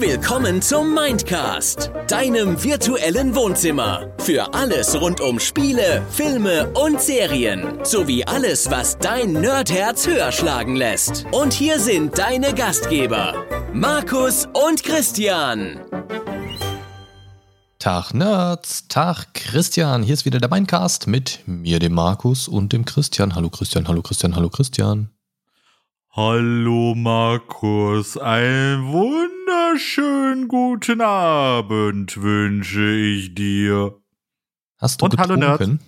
Willkommen zum Mindcast, deinem virtuellen Wohnzimmer. Für alles rund um Spiele, Filme und Serien. Sowie alles, was dein Nerdherz höher schlagen lässt. Und hier sind deine Gastgeber, Markus und Christian. Tag Nerds, Tag Christian. Hier ist wieder der Mindcast mit mir, dem Markus und dem Christian. Hallo Christian, hallo Christian, hallo Christian. Hallo Markus, einen wunderschönen guten Abend wünsche ich dir. Hast du Und hallo getrunken? Nerds.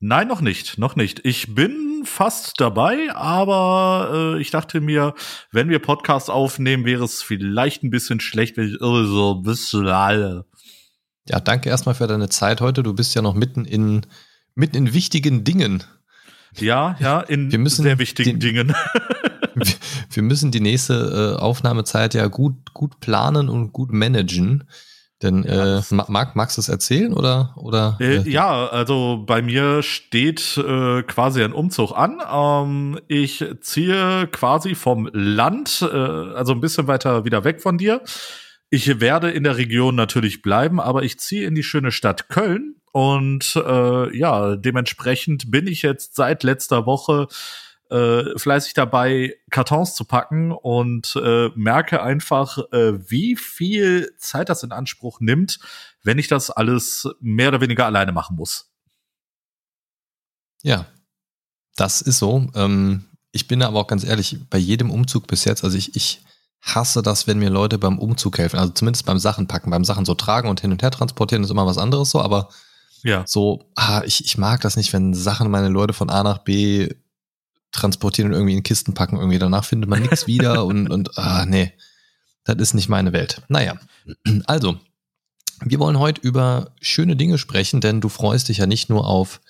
Nein, noch nicht, noch nicht. Ich bin fast dabei, aber äh, ich dachte mir, wenn wir Podcast aufnehmen, wäre es vielleicht ein bisschen schlecht, wenn ich irre so ein bisschen alle. Ja, danke erstmal für deine Zeit heute. Du bist ja noch mitten in, mitten in wichtigen Dingen. Ja, ja, in Wir müssen sehr wichtigen den- Dingen. Wir, müssen die nächste äh, Aufnahmezeit ja gut, gut planen und gut managen. Denn Ja, äh, Ma- Marc, magst du es erzählen oder? oder Äh, ja, also bei mir steht äh, quasi ein Umzug an. Ähm, ich ziehe quasi vom Land, äh, also ein bisschen weiter wieder weg von dir. Ich werde in der Region natürlich bleiben, aber ich ziehe in die schöne Stadt Köln. Und äh, ja, dementsprechend bin ich jetzt seit letzter Woche äh, fleißig dabei, Kartons zu packen und äh, merke einfach, äh, wie viel Zeit das in Anspruch nimmt, wenn ich das alles mehr oder weniger alleine machen muss. Ja, das ist so. Ähm, ich bin aber auch ganz ehrlich, bei jedem Umzug bis jetzt, also ich, ich hasse das, wenn mir Leute beim Umzug helfen. Also zumindest beim Sachen packen, beim Sachen so tragen und hin und her transportieren ist immer was anderes so, aber Ja. so, ah, ich, ich mag das nicht, wenn Sachen meine Leute von A nach B transportieren und irgendwie in Kisten packen. Irgendwie danach findet man nichts wieder und, und ah, nee, das ist nicht meine Welt. Naja, also, wir wollen heute über schöne Dinge sprechen, denn du freust dich ja nicht nur auf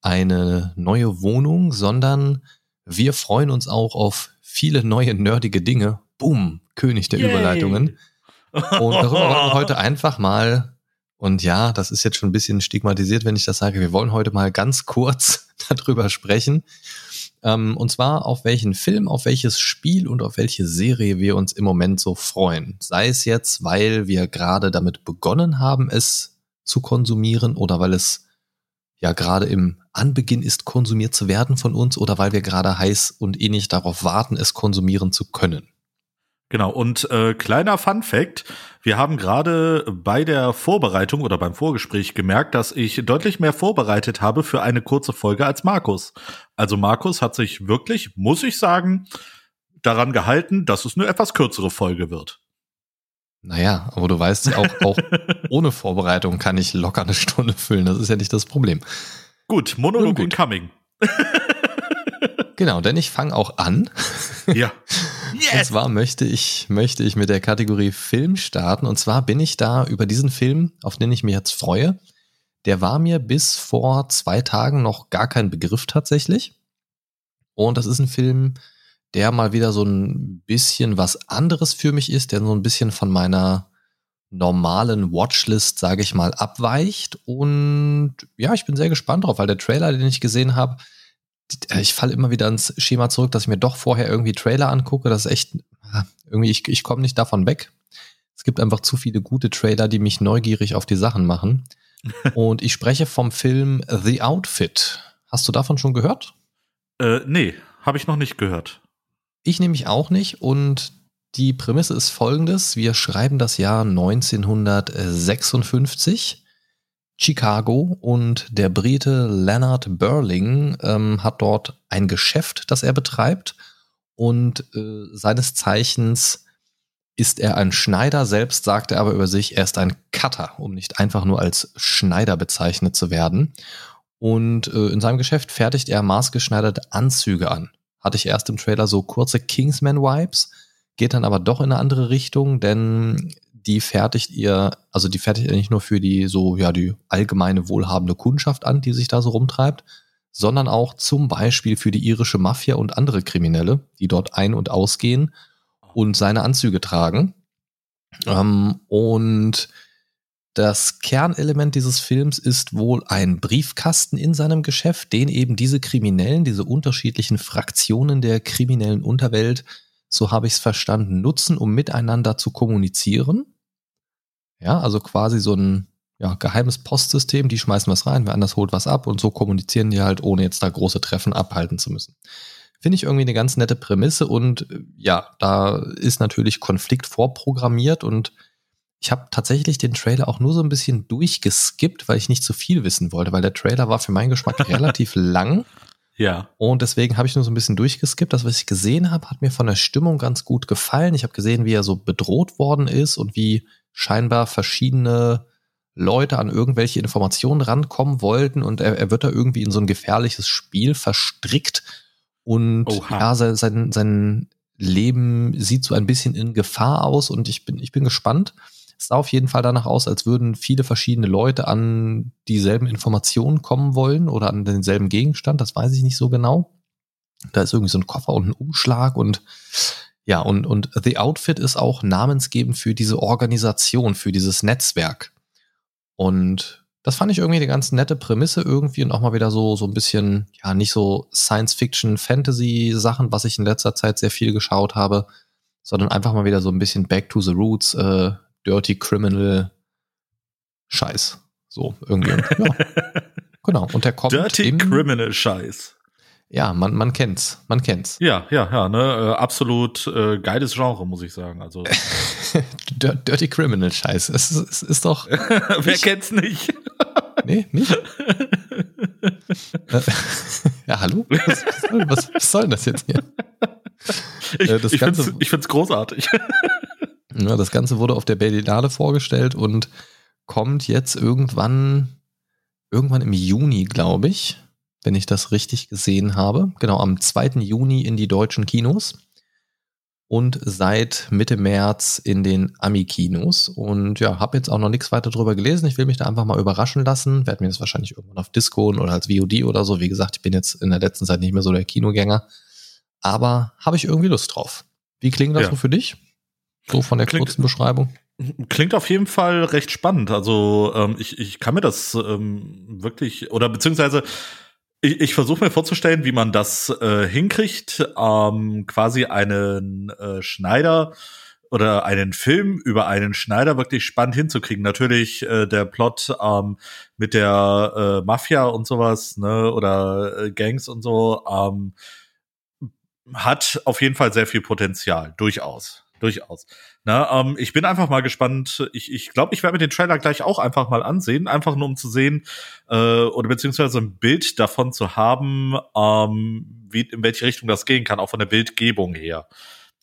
eine neue Wohnung, sondern wir freuen uns auch auf viele neue nerdige Dinge. Boom, König der Yay. Überleitungen. Und darüber wollen wir heute einfach mal, und ja, das ist jetzt schon ein bisschen stigmatisiert, wenn ich das sage, wir wollen heute mal ganz kurz darüber sprechen. Ähm, und zwar auf welchen Film, auf welches Spiel und auf welche Serie wir uns im Moment so freuen. Sei es jetzt, weil wir gerade damit begonnen haben, es zu konsumieren oder weil es ja gerade im Anbeginn ist, konsumiert zu werden von uns oder weil wir gerade heiß und ähnlich darauf warten, es konsumieren zu können. Genau, und äh, kleiner Fun fact, wir haben gerade bei der Vorbereitung oder beim Vorgespräch gemerkt, dass ich deutlich mehr vorbereitet habe für eine kurze Folge als Markus. Also Markus hat sich wirklich, muss ich sagen, daran gehalten, dass es eine etwas kürzere Folge wird. Naja, aber du weißt, auch, auch ohne Vorbereitung kann ich locker eine Stunde füllen. Das ist ja nicht das Problem. Gut, Monolog gut. incoming. Genau, denn ich fange auch an. Ja. Und zwar möchte ich, möchte ich mit der Kategorie Film starten. Und zwar bin ich da über diesen Film, auf den ich mich jetzt freue. Der war mir bis vor zwei Tagen noch gar kein Begriff tatsächlich. Und das ist ein Film, der mal wieder so ein bisschen was anderes für mich ist, der so ein bisschen von meiner normalen Watchlist, sage ich mal, abweicht. Und ja, ich bin sehr gespannt drauf, weil der Trailer, den ich gesehen habe, ich falle immer wieder ins Schema zurück, dass ich mir doch vorher irgendwie Trailer angucke. Das ist echt, ah, irgendwie, ich, ich komme nicht davon weg. Es gibt einfach zu viele gute Trailer, die mich neugierig auf die Sachen machen. Und ich spreche vom Film The Outfit. Hast du davon schon gehört? Äh, nee, habe ich noch nicht gehört. Ich nämlich auch nicht. Und die Prämisse ist folgendes. Wir schreiben das Jahr 1956. Chicago und der Brite Leonard Burling ähm, hat dort ein Geschäft, das er betreibt und äh, seines Zeichens ist er ein Schneider, selbst sagt er aber über sich, er ist ein Cutter, um nicht einfach nur als Schneider bezeichnet zu werden. Und äh, in seinem Geschäft fertigt er maßgeschneiderte Anzüge an. Hatte ich erst im Trailer so kurze Kingsman-Vibes, geht dann aber doch in eine andere Richtung, denn die fertigt ihr, also die fertigt ihr nicht nur für die so, ja, die allgemeine wohlhabende Kundschaft an, die sich da so rumtreibt, sondern auch zum Beispiel für die irische Mafia und andere Kriminelle, die dort ein- und ausgehen und seine Anzüge tragen. Ähm, und das Kernelement dieses Films ist wohl ein Briefkasten in seinem Geschäft, den eben diese Kriminellen, diese unterschiedlichen Fraktionen der kriminellen Unterwelt so habe ich es verstanden, nutzen, um miteinander zu kommunizieren. Ja, also quasi so ein ja, geheimes Postsystem, die schmeißen was rein, wer anders holt was ab und so kommunizieren die halt, ohne jetzt da große Treffen abhalten zu müssen. Finde ich irgendwie eine ganz nette Prämisse und äh, ja, da ist natürlich Konflikt vorprogrammiert und ich habe tatsächlich den Trailer auch nur so ein bisschen durchgeskippt, weil ich nicht zu viel wissen wollte, weil der Trailer war für meinen Geschmack relativ lang. Ja. Und deswegen habe ich nur so ein bisschen durchgeskippt. Das, was ich gesehen habe, hat mir von der Stimmung ganz gut gefallen. Ich habe gesehen, wie er so bedroht worden ist und wie scheinbar verschiedene Leute an irgendwelche Informationen rankommen wollten und er, er wird da irgendwie in so ein gefährliches Spiel verstrickt und Oha. ja, sein, sein, sein Leben sieht so ein bisschen in Gefahr aus und ich bin, ich bin gespannt. Es sah auf jeden Fall danach aus, als würden viele verschiedene Leute an dieselben Informationen kommen wollen oder an denselben Gegenstand, das weiß ich nicht so genau. Da ist irgendwie so ein Koffer und ein Umschlag und ja, und, und The Outfit ist auch namensgebend für diese Organisation, für dieses Netzwerk. Und das fand ich irgendwie eine ganz nette Prämisse irgendwie und auch mal wieder so, so ein bisschen, ja, nicht so Science-Fiction-Fantasy-Sachen, was ich in letzter Zeit sehr viel geschaut habe, sondern einfach mal wieder so ein bisschen Back to the Roots, äh, Dirty Criminal Scheiß. So, irgendwie. ja. Genau. Und der kommt. Dirty im, Criminal Scheiß. Ja, man, man kennt's. Man kennt's. Ja, ja, ja, ne, äh, absolut äh, geiles Genre, muss ich sagen. Also. Dirty Criminal Scheiß. Es ist, es ist doch. Wer kennt's nicht? nee, nicht? Ja, hallo? Was, was, soll, was, was soll denn das jetzt hier? Ich, äh, ich, Ganze, find's, ich find's großartig. Ja, das Ganze wurde auf der Berlinale vorgestellt und kommt jetzt irgendwann, irgendwann im Juni, glaube ich wenn ich das richtig gesehen habe. Genau, am 2. Juni in die deutschen Kinos und seit Mitte März in den Ami-Kinos. Und ja, habe jetzt auch noch nichts weiter drüber gelesen. Ich will mich da einfach mal überraschen lassen. Werde mir das wahrscheinlich irgendwann auf Disco oder als VOD oder so. Wie gesagt, ich bin jetzt in der letzten Zeit nicht mehr so der Kinogänger. Aber habe ich irgendwie Lust drauf. Wie klingt das ja. so für dich? So von der klingt, kurzen Beschreibung. Klingt auf jeden Fall recht spannend. Also ähm, ich, ich kann mir das ähm, wirklich, oder beziehungsweise ich, ich versuche mir vorzustellen, wie man das äh, hinkriegt, ähm, quasi einen äh, Schneider oder einen Film über einen Schneider wirklich spannend hinzukriegen. Natürlich äh, der Plot ähm, mit der äh, Mafia und sowas, ne, oder äh, Gangs und so, ähm, hat auf jeden Fall sehr viel Potenzial, durchaus durchaus. Na, ähm, ich bin einfach mal gespannt. Ich ich, glaube, ich werde mir den Trailer gleich auch einfach mal ansehen, einfach nur um zu sehen äh, oder beziehungsweise ein Bild davon zu haben, ähm, wie in welche Richtung das gehen kann, auch von der Bildgebung her.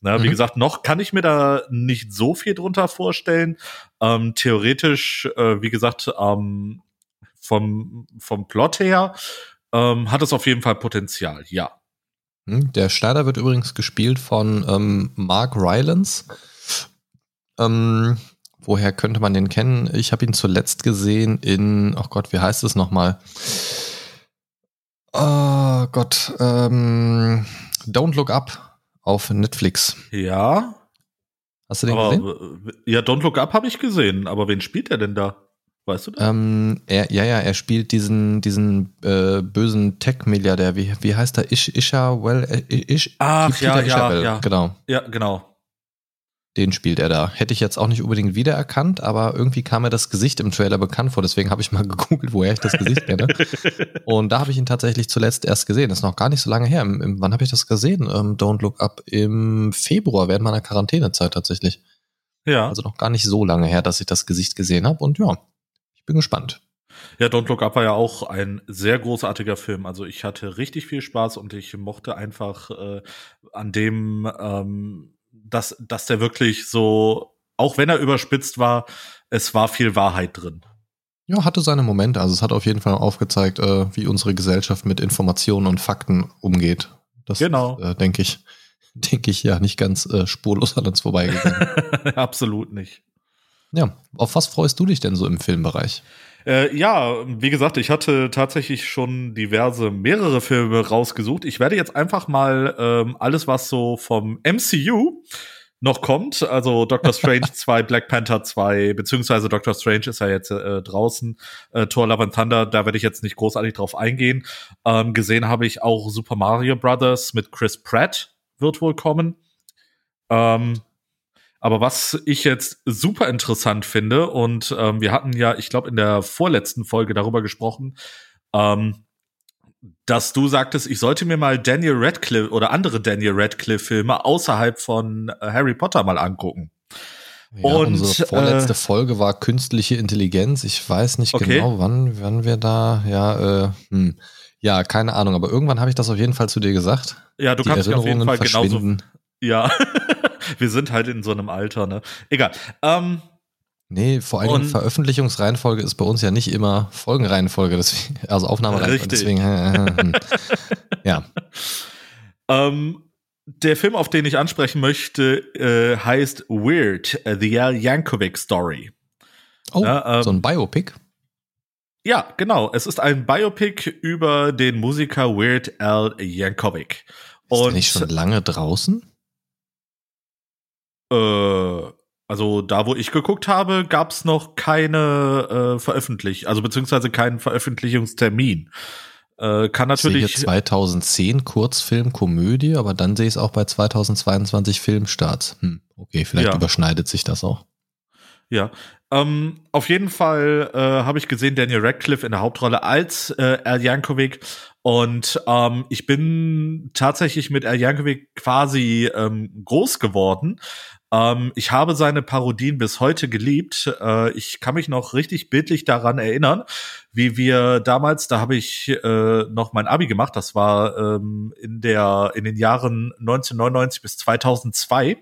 Na, mhm. Wie gesagt, noch kann ich mir da nicht so viel drunter vorstellen. Ähm, theoretisch, äh, wie gesagt, ähm, vom, vom Plot her ähm, hat es auf jeden Fall Potenzial, ja. Hm, der Schneider wird übrigens gespielt von ähm, Mark Rylance. Ähm, woher könnte man den kennen? Ich habe ihn zuletzt gesehen in, oh Gott, wie heißt es nochmal? Oh Gott, ähm, Don't Look Up auf Netflix. Ja. Hast du den aber, gesehen? Ja, Don't Look Up habe ich gesehen, aber wen spielt er denn da? Weißt du das? Ähm, er, ja, ja, er spielt diesen, diesen äh, bösen Tech-Milliardär. Wie, wie heißt er? Ish, Isha Well? Äh, Ish, Ach, ja, ja, ja. Genau. Ja, genau. Den spielt er da. Hätte ich jetzt auch nicht unbedingt wiedererkannt, aber irgendwie kam mir das Gesicht im Trailer bekannt vor. Deswegen habe ich mal gegoogelt, woher ich das Gesicht kenne. Und da habe ich ihn tatsächlich zuletzt erst gesehen. Das ist noch gar nicht so lange her. Im, im, wann habe ich das gesehen? Ähm, Don't Look Up im Februar, während meiner Quarantänezeit tatsächlich. Ja. Also noch gar nicht so lange her, dass ich das Gesicht gesehen habe. Und ja, bin gespannt. Ja, Don't Look Up war ja auch ein sehr großartiger Film. Also ich hatte richtig viel Spaß und ich mochte einfach äh, an dem, ähm, dass, dass der wirklich so, auch wenn er überspitzt war, es war viel Wahrheit drin. Ja, hatte seine Momente. Also es hat auf jeden Fall aufgezeigt, äh, wie unsere Gesellschaft mit Informationen und Fakten umgeht. Das genau. äh, denke ich, denke ich ja nicht ganz äh, spurlos an uns vorbeigegangen. Absolut nicht. Ja, auf was freust du dich denn so im Filmbereich? Äh, ja, wie gesagt, ich hatte tatsächlich schon diverse, mehrere Filme rausgesucht. Ich werde jetzt einfach mal ähm, alles, was so vom MCU noch kommt, also Doctor Strange 2, Black Panther 2, beziehungsweise Doctor Strange ist ja jetzt äh, draußen, äh, Thor Love and Thunder, da werde ich jetzt nicht großartig drauf eingehen. Ähm, gesehen habe ich auch Super Mario Brothers mit Chris Pratt wird wohl kommen. Ähm, aber was ich jetzt super interessant finde, und ähm, wir hatten ja, ich glaube, in der vorletzten Folge darüber gesprochen, ähm, dass du sagtest, ich sollte mir mal Daniel Radcliffe oder andere Daniel Radcliffe-Filme außerhalb von äh, Harry Potter mal angucken. Ja, und unsere vorletzte äh, Folge war künstliche Intelligenz. Ich weiß nicht okay. genau, wann, wann wir da, ja, äh, hm. ja, keine Ahnung, aber irgendwann habe ich das auf jeden Fall zu dir gesagt. Ja, du Die kannst mich auf jeden Fall genauso. Ja, wir sind halt in so einem Alter, ne? Egal. Ähm, Nee, vor allem Veröffentlichungsreihenfolge ist bei uns ja nicht immer Folgenreihenfolge, deswegen, also Aufnahmereihenfolge. Deswegen, äh, äh, ja. Ähm, der Film, auf den ich ansprechen möchte, äh, heißt Weird, uh, The Al Yankovic Story. Oh, ja, ähm, so ein Biopic? Ja, genau. Es ist ein Biopic über den Musiker Weird Al Yankovic. Ist der nicht schon lange draußen? Äh, also da, wo ich geguckt habe, gab es noch keine äh, Veröffentlichung, also beziehungsweise keinen Veröffentlichungstermin. Äh, kann natürlich. Ich sehe 2010 Kurzfilm, Komödie, aber dann sehe ich es auch bei 2022 Filmstarts. Hm, okay, vielleicht ja. überschneidet sich das auch. Ja, ähm, auf jeden Fall äh, habe ich gesehen Daniel Radcliffe in der Hauptrolle als äh, Al Yankovic und ähm, ich bin tatsächlich mit Al Yankovic quasi ähm, groß geworden. Ähm, ich habe seine Parodien bis heute geliebt. Äh, ich kann mich noch richtig bildlich daran erinnern, wie wir damals, da habe ich äh, noch mein Abi gemacht, das war ähm, in der in den Jahren 1999 bis 2002.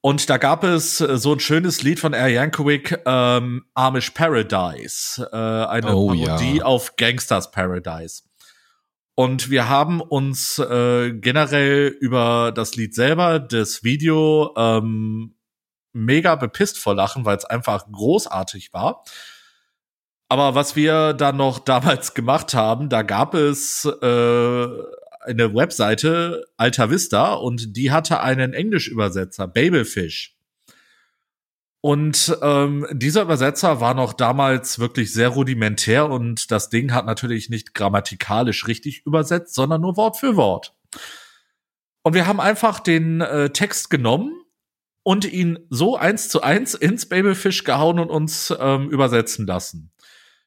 Und da gab es äh, so ein schönes Lied von Air Yankovic, ähm, Amish Paradise, äh, eine oh, Parodie ja. auf Gangsters Paradise. Und wir haben uns äh, generell über das Lied selber, das Video, ähm, mega bepisst vor Lachen, weil es einfach großartig war. Aber was wir dann noch damals gemacht haben, da gab es äh, eine Webseite Alta Vista und die hatte einen Englischübersetzer, Babelfish. Und ähm, dieser Übersetzer war noch damals wirklich sehr rudimentär und das Ding hat natürlich nicht grammatikalisch richtig übersetzt, sondern nur Wort für Wort. Und wir haben einfach den äh, Text genommen und ihn so eins zu eins ins Babelfish gehauen und uns ähm, übersetzen lassen.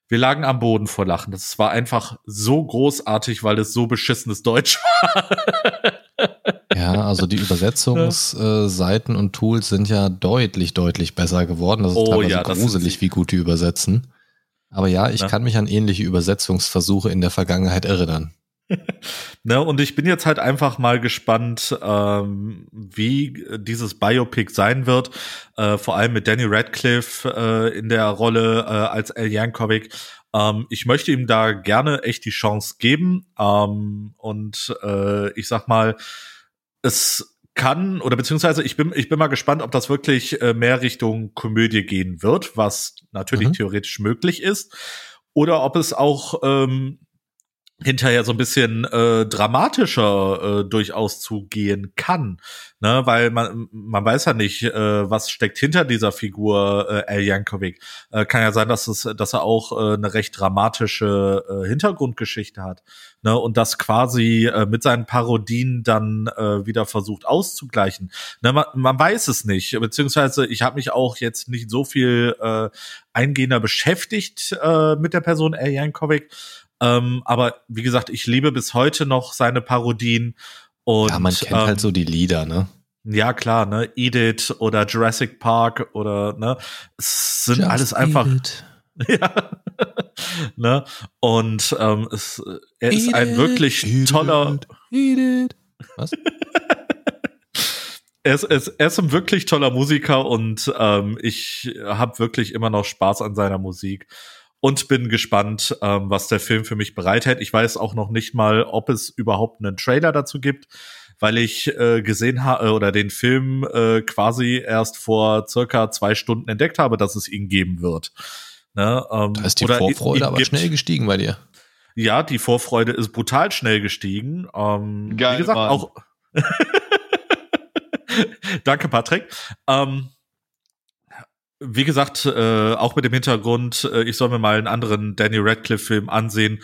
Wir lagen am Boden vor Lachen. Das war einfach so großartig, weil es so beschissenes Deutsch war. Ja, also die Übersetzungsseiten und Tools sind ja deutlich, deutlich besser geworden. Das ist oh, teilweise ja, gruselig, wie gut die übersetzen. Aber ja, ich ja. kann mich an ähnliche Übersetzungsversuche in der Vergangenheit erinnern. ne, und ich bin jetzt halt einfach mal gespannt, ähm, wie dieses Biopic sein wird. Äh, vor allem mit Danny Radcliffe äh, in der Rolle äh, als El Yankovic. Ähm, ich möchte ihm da gerne echt die Chance geben. Ähm, und äh, ich sag mal, es kann oder beziehungsweise ich bin ich bin mal gespannt, ob das wirklich äh, mehr Richtung Komödie gehen wird, was natürlich mhm. theoretisch möglich ist, oder ob es auch ähm, hinterher so ein bisschen äh, dramatischer äh, durchaus zugehen kann, ne, weil man man weiß ja nicht, äh, was steckt hinter dieser Figur äh, El Yankovic. Äh, kann ja sein, dass es, dass er auch äh, eine recht dramatische äh, Hintergrundgeschichte hat, ne, und das quasi äh, mit seinen Parodien dann äh, wieder versucht auszugleichen. Ne, man, man weiß es nicht, beziehungsweise ich habe mich auch jetzt nicht so viel äh, eingehender beschäftigt äh, mit der Person El Yankovic. Ähm, aber wie gesagt, ich liebe bis heute noch seine Parodien. Und, ja, man kennt halt ähm, halt so die Lieder, ne? Ja, klar, ne? Edith oder Jurassic Park oder, ne? Es sind Just alles einfach. Ja. ne? Und ähm, es, er ist ein wirklich Edith, toller. Edith. Was? er, ist, er, ist, er ist ein wirklich toller Musiker und ähm, ich habe wirklich immer noch Spaß an seiner Musik und bin gespannt, ähm, was der Film für mich bereithält. Ich weiß auch noch nicht mal, ob es überhaupt einen Trailer dazu gibt, weil ich äh, gesehen habe oder den Film äh, quasi erst vor circa zwei Stunden entdeckt habe, dass es ihn geben wird. Ne, ähm, da ist die Vorfreude aber gibt. schnell gestiegen bei dir. Ja, die Vorfreude ist brutal schnell gestiegen. Ähm, Geil, wie gesagt, Mann. auch. Danke, Patrick. Ähm, wie gesagt, äh, auch mit dem Hintergrund, äh, ich soll mir mal einen anderen Danny Radcliffe-Film ansehen,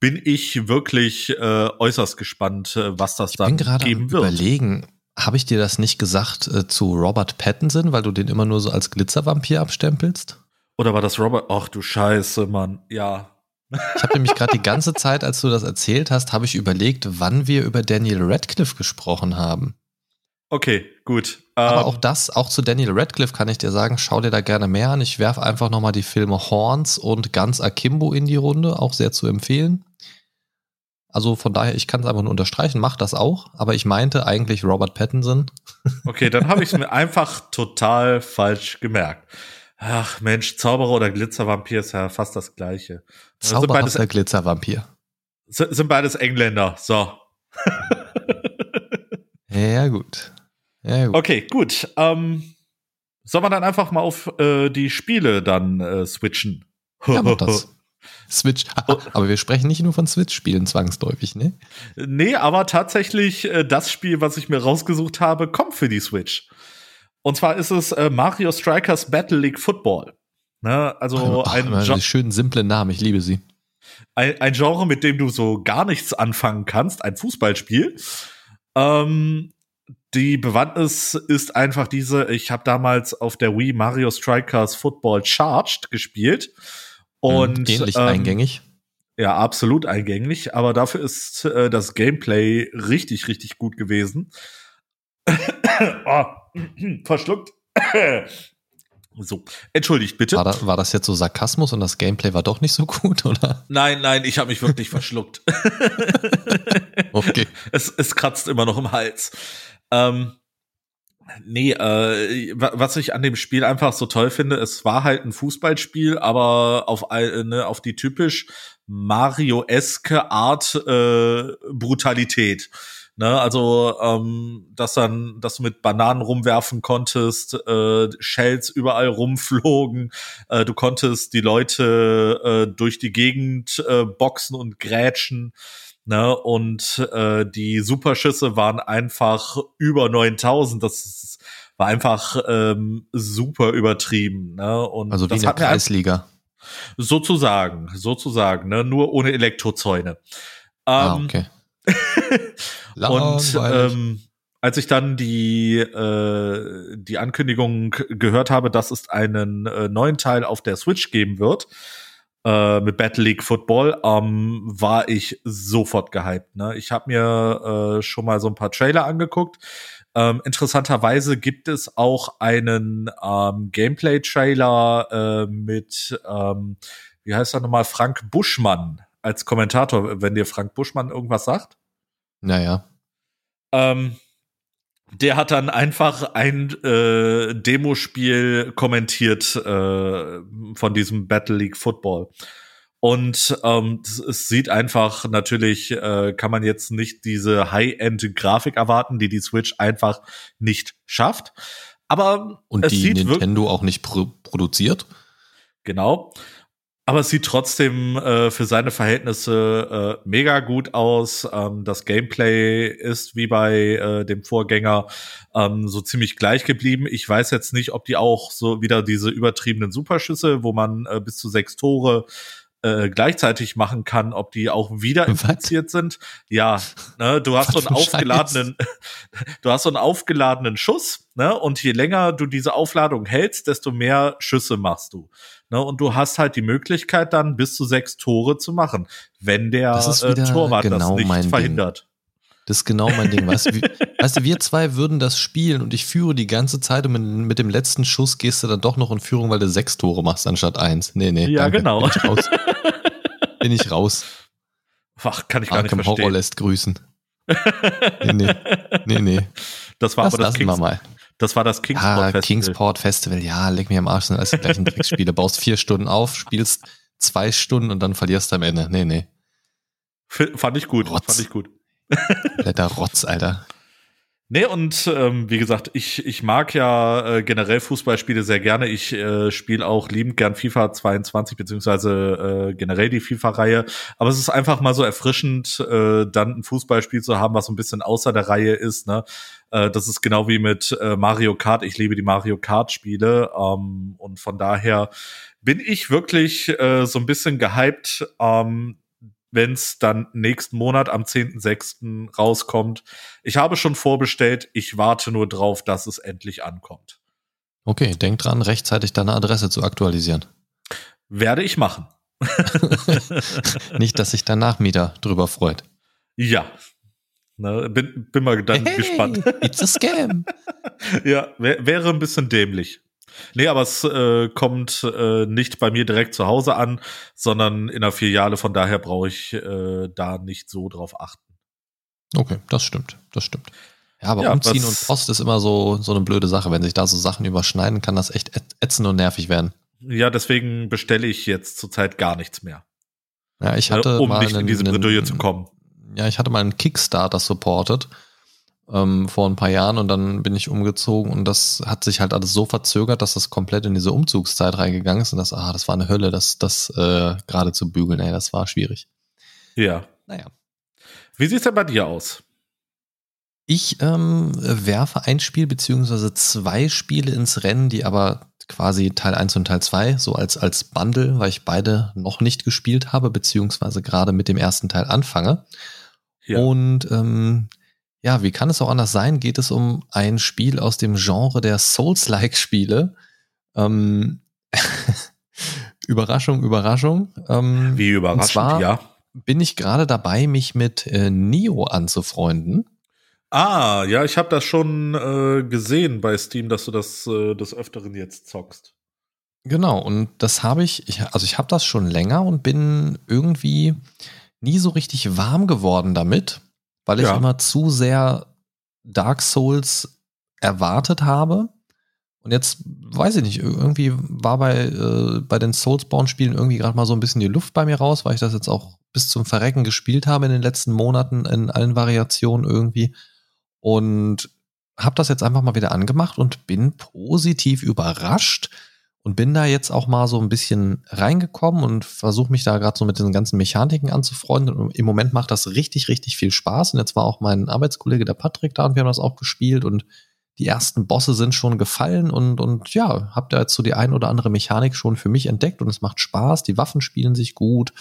bin ich wirklich äh, äußerst gespannt, äh, was das ich dann geben wird. Überlegen, Habe ich dir das nicht gesagt äh, zu Robert Pattinson, weil du den immer nur so als Glitzervampir abstempelst? Oder war das Robert? Ach du Scheiße, Mann. Ja. Ich habe nämlich gerade die ganze Zeit, als du das erzählt hast, habe ich überlegt, wann wir über Daniel Radcliffe gesprochen haben. Okay, gut. Aber ähm, auch das, auch zu Daniel Radcliffe kann ich dir sagen, schau dir da gerne mehr an. Ich werfe einfach nochmal die Filme Horns und Ganz Akimbo in die Runde, auch sehr zu empfehlen. Also von daher, ich kann es einfach nur unterstreichen, mach das auch, aber ich meinte eigentlich Robert Pattinson. Okay, dann habe ich es mir einfach total falsch gemerkt. Ach Mensch, Zauberer oder Glitzervampir ist ja fast das gleiche. Zauberer oder Glitzervampir. Sind beides Engländer, so. ja, gut. Ja, gut. Okay, gut. Ähm, soll man dann einfach mal auf äh, die Spiele dann äh, switchen? Ja, mach das. Switch. Aber wir sprechen nicht nur von Switch-Spielen zwangsläufig, ne? Nee, aber tatsächlich äh, das Spiel, was ich mir rausgesucht habe, kommt für die Switch. Und zwar ist es äh, Mario Strikers Battle League Football. Ne? Also Ach, ein Ach, schönen simplen Namen, ich liebe sie. Ein, ein Genre, mit dem du so gar nichts anfangen kannst, ein Fußballspiel. Ähm, die Bewandtnis ist einfach diese, ich habe damals auf der Wii Mario Strikers Football Charged gespielt. Hm, Und ähnlich ähm, eingängig. Ja, absolut eingängig, aber dafür ist äh, das Gameplay richtig, richtig gut gewesen. oh, verschluckt. So, entschuldigt bitte. War, da, war, das jetzt so Sarkasmus und das Gameplay war doch nicht so gut, oder? Nein, nein, ich habe mich wirklich verschluckt. okay. Es, es kratzt immer noch im Hals. Ähm, nee, äh, was ich an dem Spiel einfach so toll finde, es war halt ein Fußballspiel, aber auf, ne, auf die typisch Mario-eske Art äh, Brutalität. Ne, also, ähm, dass dann, dass du mit Bananen rumwerfen konntest, äh, Shells überall rumflogen, äh, du konntest die Leute äh, durch die Gegend äh, boxen und grätschen. Ne, und äh, die Superschüsse waren einfach über 9000. Das war einfach ähm, super übertrieben. Ne? Und also wie das in der Kreisliga. Sozusagen, sozusagen, ne? nur ohne Elektrozäune. Ähm, ah, okay. und ähm, als ich dann die äh, die Ankündigung gehört habe, dass es einen äh, neuen Teil auf der Switch geben wird äh, mit Battle League Football, ähm, war ich sofort gehypt. Ne? Ich habe mir äh, schon mal so ein paar Trailer angeguckt. Ähm, interessanterweise gibt es auch einen ähm, Gameplay-Trailer äh, mit, ähm, wie heißt er nochmal, Frank Buschmann als Kommentator, wenn dir Frank Buschmann irgendwas sagt. Naja. Ähm, der hat dann einfach ein äh, Demospiel kommentiert äh, von diesem Battle League Football. Und ähm, es sieht einfach natürlich, äh, kann man jetzt nicht diese High-End-Grafik erwarten, die die Switch einfach nicht schafft. Aber und die Nintendo auch nicht pro produziert. Genau aber es sieht trotzdem äh, für seine Verhältnisse äh, mega gut aus. Ähm, das Gameplay ist wie bei äh, dem Vorgänger ähm, so ziemlich gleich geblieben. Ich weiß jetzt nicht, ob die auch so wieder diese übertriebenen Superschüsse, wo man äh, bis zu sechs Tore äh, gleichzeitig machen kann, ob die auch wieder infiziert sind. Ja, ne, du hast Was so einen aufgeladenen, du hast so einen aufgeladenen Schuss, ne, und je länger du diese Aufladung hältst, desto mehr Schüsse machst du. Ne, und du hast halt die Möglichkeit dann bis zu sechs Tore zu machen, wenn der äh, Torwart genau das nicht verhindert. Ding. Das ist genau mein Ding. Weißt du, wie, weißt du, wir zwei würden das spielen und ich führe die ganze Zeit und mit, mit, dem letzten Schuss gehst du dann doch noch in Führung, weil du sechs Tore machst anstatt eins. Nee, nee. Ja, danke. genau. Bin ich raus. Bin ich raus. Ach, kann ich gar Arkham nicht verstehen. Horror lässt grüßen. Nee, nee. Nee, nee. Das war das aber das Kings, mal. Das war das Kingsport ah, Festival. Kingsport Festival, ja, leg mir am Arsch, sind alles die gleichen Trickspiele. Baust vier Stunden auf, spielst zwei Stunden und dann verlierst du am Ende. Nee, nee. F fand ich gut, Rotz. fand ich gut. Blätter Rotz, Alter. Nee, und ähm, wie gesagt, ich, ich mag ja äh, generell Fußballspiele sehr gerne. Ich äh, spiele auch liebend gern FIFA 22, beziehungsweise äh, generell die FIFA-Reihe. Aber es ist einfach mal so erfrischend, äh, dann ein Fußballspiel zu haben, was so ein bisschen außer der Reihe ist. Ne? Äh, das ist genau wie mit äh, Mario Kart. Ich liebe die Mario Kart-Spiele. Ähm, und von daher bin ich wirklich äh, so ein bisschen gehypt, ähm, wenn es dann nächsten Monat am 10.06. rauskommt. Ich habe schon vorbestellt, ich warte nur drauf, dass es endlich ankommt. Okay, denk dran, rechtzeitig deine Adresse zu aktualisieren. Werde ich machen. Nicht, dass sich dein Nachmieter drüber freut. Ja. Na, bin, bin mal dann hey, gespannt. It's a scam. ja, wär, wäre ein bisschen dämlich. Nee, aber es äh, kommt äh, nicht bei mir direkt zu Hause an, sondern in der Filiale. Von daher brauche ich äh, da nicht so drauf achten. Okay, das stimmt, das stimmt. Ja, aber ja, Umziehen und Post ist immer so, so eine blöde Sache. Wenn sich da so Sachen überschneiden, kann das echt ätzend und nervig werden. Ja, deswegen bestelle ich jetzt zurzeit gar nichts mehr. Ja, ich hatte um mal nicht einen, in diese Bredouille zu kommen. Ja, ich hatte mal einen Kickstarter supported ähm, vor ein paar Jahren und dann bin ich umgezogen und das hat sich halt alles so verzögert, dass das komplett in diese Umzugszeit reingegangen ist und das, ah, das war eine Hölle, das, das äh, gerade zu bügeln, ey, das war schwierig. Ja. Naja. Wie sieht's denn bei dir aus? Ich ähm, werfe ein Spiel beziehungsweise zwei Spiele ins Rennen, die aber quasi Teil 1 und Teil 2 so als, als Bundle, weil ich beide noch nicht gespielt habe, beziehungsweise gerade mit dem ersten Teil anfange. Ja. Und ähm, ja, wie kann es auch anders sein? Geht es um ein Spiel aus dem Genre der Souls-like-Spiele? Ähm, Überraschung, Überraschung. Ähm, wie überraschend, zwar ja. Bin ich gerade dabei, mich mit äh, Nio anzufreunden. Ah, ja, ich habe das schon äh, gesehen bei Steam, dass du das äh, des Öfteren jetzt zockst. Genau, und das habe ich, ich, also ich habe das schon länger und bin irgendwie nie so richtig warm geworden damit weil ich ja. immer zu sehr Dark Souls erwartet habe. Und jetzt weiß ich nicht, irgendwie war bei, äh, bei den Soulsborne-Spielen irgendwie gerade mal so ein bisschen die Luft bei mir raus, weil ich das jetzt auch bis zum Verrecken gespielt habe in den letzten Monaten in allen Variationen irgendwie. Und habe das jetzt einfach mal wieder angemacht und bin positiv überrascht, und bin da jetzt auch mal so ein bisschen reingekommen und versuche mich da gerade so mit den ganzen Mechaniken anzufreunden. Und Im Moment macht das richtig, richtig viel Spaß. Und jetzt war auch mein Arbeitskollege, der Patrick, da und wir haben das auch gespielt und die ersten Bosse sind schon gefallen und, und ja, hab da jetzt so die ein oder andere Mechanik schon für mich entdeckt und es macht Spaß. Die Waffen spielen sich gut.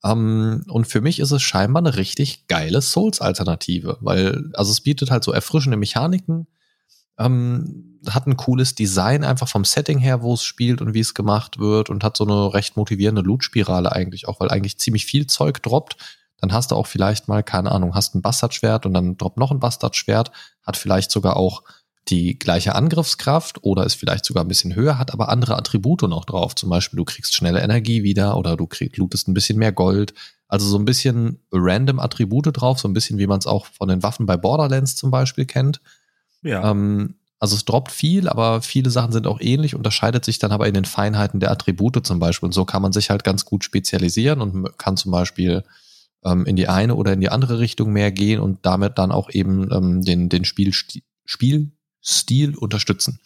Um, ähm, und für mich ist es scheinbar eine richtig geile Souls-Alternative, weil, also es bietet halt so erfrischende Mechaniken, ähm, hat ein cooles Design einfach vom Setting her, wo es spielt und wie es gemacht wird und hat so eine recht motivierende Loot-Spirale eigentlich auch, weil eigentlich ziemlich viel Zeug droppt. Dann hast du auch vielleicht mal, keine Ahnung, hast ein Bastardschwert und dann droppt noch ein Bastardschwert, hat vielleicht sogar auch die gleiche Angriffskraft oder ist vielleicht sogar ein bisschen höher, hat aber andere Attribute noch drauf. Zum Beispiel, du kriegst schnelle Energie wieder oder du kriegst, lootest ein bisschen mehr Gold. Also so ein bisschen random Attribute drauf, so ein bisschen wie man es auch von den Waffen bei Borderlands zum Beispiel kennt. Ja. Ähm, also es droppt viel, aber viele Sachen sind auch ähnlich, unterscheidet sich dann aber in den Feinheiten der Attribute zum Beispiel. Und so kann man sich halt ganz gut spezialisieren und kann zum Beispiel ähm, in die eine oder in die andere Richtung mehr gehen und damit dann auch eben ähm, den, den Spielstil, Spielstil unterstützen.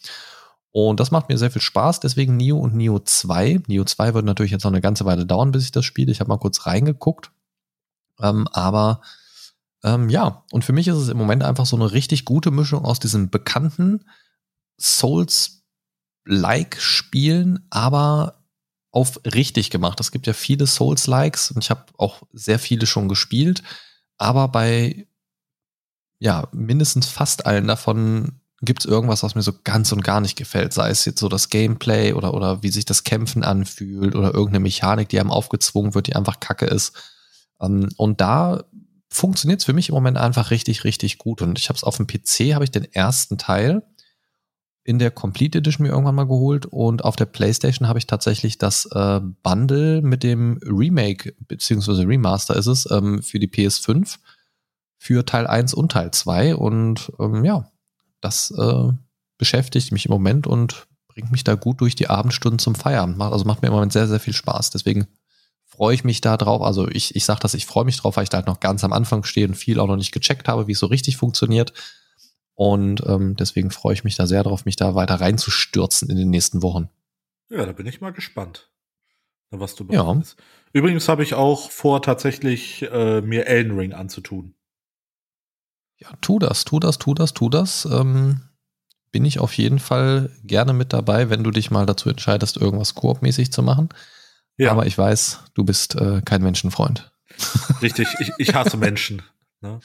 Und das macht mir sehr viel Spaß, deswegen Neo und Neo 2. Neo 2 wird natürlich jetzt noch eine ganze Weile dauern, bis ich das spiele. Ich habe mal kurz reingeguckt. Ähm, aber ähm, ja, und für mich ist es im Moment einfach so eine richtig gute Mischung aus diesen bekannten Souls-like-Spielen, aber auf richtig gemacht. Es gibt ja viele Souls-likes und ich habe auch sehr viele schon gespielt, aber bei ja, mindestens fast allen davon gibt es irgendwas, was mir so ganz und gar nicht gefällt. Sei es jetzt so das Gameplay oder, oder wie sich das Kämpfen anfühlt oder irgendeine Mechanik, die einem aufgezwungen wird, die einfach kacke ist. Ähm, und da funktioniert es für mich im Moment einfach richtig, richtig gut. Und ich habe es auf dem PC, habe ich den ersten Teil in der Complete Edition mir irgendwann mal geholt und auf der PlayStation habe ich tatsächlich das äh, Bundle mit dem Remake beziehungsweise Remaster ist es ähm, für die PS5 für Teil 1 und Teil 2 und ähm, ja, das äh, beschäftigt mich im Moment und bringt mich da gut durch die Abendstunden zum Feierabend. Also macht mir im Moment sehr, sehr viel Spaß. Deswegen freue ich mich da drauf. Also ich, ich sage das, ich freue mich drauf, weil ich da halt noch ganz am Anfang stehe und viel auch noch nicht gecheckt habe, wie es so richtig funktioniert. Und ähm, deswegen freue ich mich da sehr drauf, mich da weiter reinzustürzen in den nächsten Wochen. Ja, da bin ich mal gespannt, was du bekommst. Ja. Übrigens habe ich auch vor, tatsächlich äh, mir Elden Ring anzutun. Ja, tu das, tu das, tu das, tu das. Ähm, bin ich auf jeden Fall gerne mit dabei, wenn du dich mal dazu entscheidest, irgendwas koopmäßig zu machen. Ja. Aber ich weiß, du bist äh, kein Menschenfreund. Richtig, ich, ich hasse Menschen. Ne?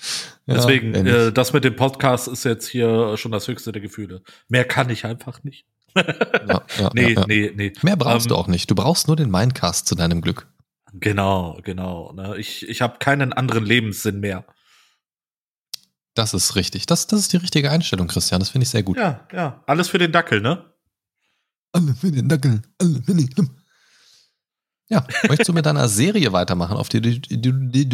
Deswegen, ja, äh, das mit dem Podcast ist jetzt hier schon das höchste der Gefühle. Mehr kann ich einfach nicht. ja, ja, nee, nee, nee. Mehr brauchst ähm, du auch nicht. Du brauchst nur den Mindcast zu deinem Glück. Genau, genau. Ne? Ich, ich habe keinen anderen Lebenssinn mehr. Das ist richtig. Das, das ist die richtige Einstellung, Christian. Das finde ich sehr gut. Ja, ja. Alles für den Dackel, ne? Alles für den Dackel. Alles für den Dackel. Ja, möchtest du mit deiner Serie weitermachen, auf die, die, die, die,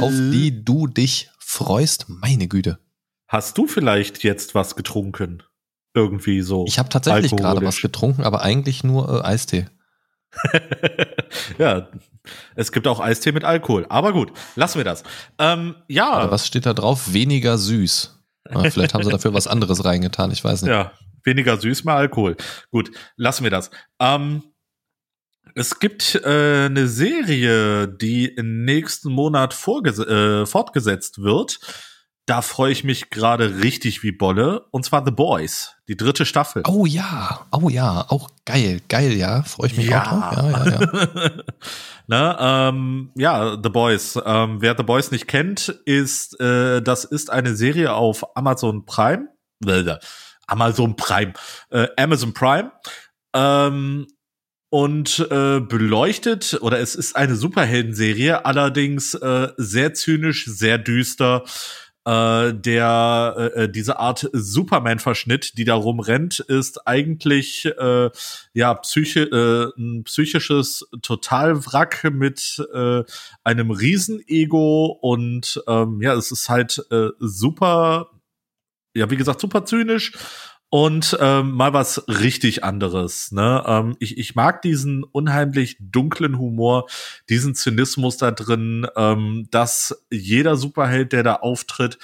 auf die du dich freust? Meine Güte. Hast du vielleicht jetzt was getrunken? Irgendwie so. Ich habe tatsächlich gerade was getrunken, aber eigentlich nur äh, Eistee. ja, es gibt auch Eistee mit Alkohol. Aber gut, lassen wir das. Ähm, ja. Aber was steht da drauf? Weniger süß. Ja, vielleicht haben sie dafür was anderes reingetan, ich weiß nicht. Ja, weniger süß, mehr Alkohol. Gut, lassen wir das. Ähm, es gibt äh, eine Serie, die im nächsten Monat äh, fortgesetzt wird. Da freue ich mich gerade richtig wie Bolle. Und zwar The Boys, die dritte Staffel. Oh ja, oh ja, auch geil, geil, ja. Freue ich mich ja. auch drauf. Ja, ja, ja. ne, ähm, ja, The Boys. Ähm, wer The Boys nicht kennt, ist, äh, das ist eine Serie auf Amazon Prime. Amazon Prime. Äh, Amazon Prime. Ähm, und äh, beleuchtet oder es ist eine Superhelden-Serie, allerdings äh, sehr zynisch, sehr düster. Äh, der äh, äh, diese Art Superman-Verschnitt, die da rumrennt, ist eigentlich äh, ja psychi äh, ein psychisches Totalwrack mit äh, einem Riesenego und ähm, ja, es ist halt äh, super, ja wie gesagt super zynisch und ähm, mal was richtig anderes. Ne? Ähm, ich, ich mag diesen unheimlich dunklen Humor, diesen Zynismus da drin, ähm, dass jeder Superheld, der da auftritt,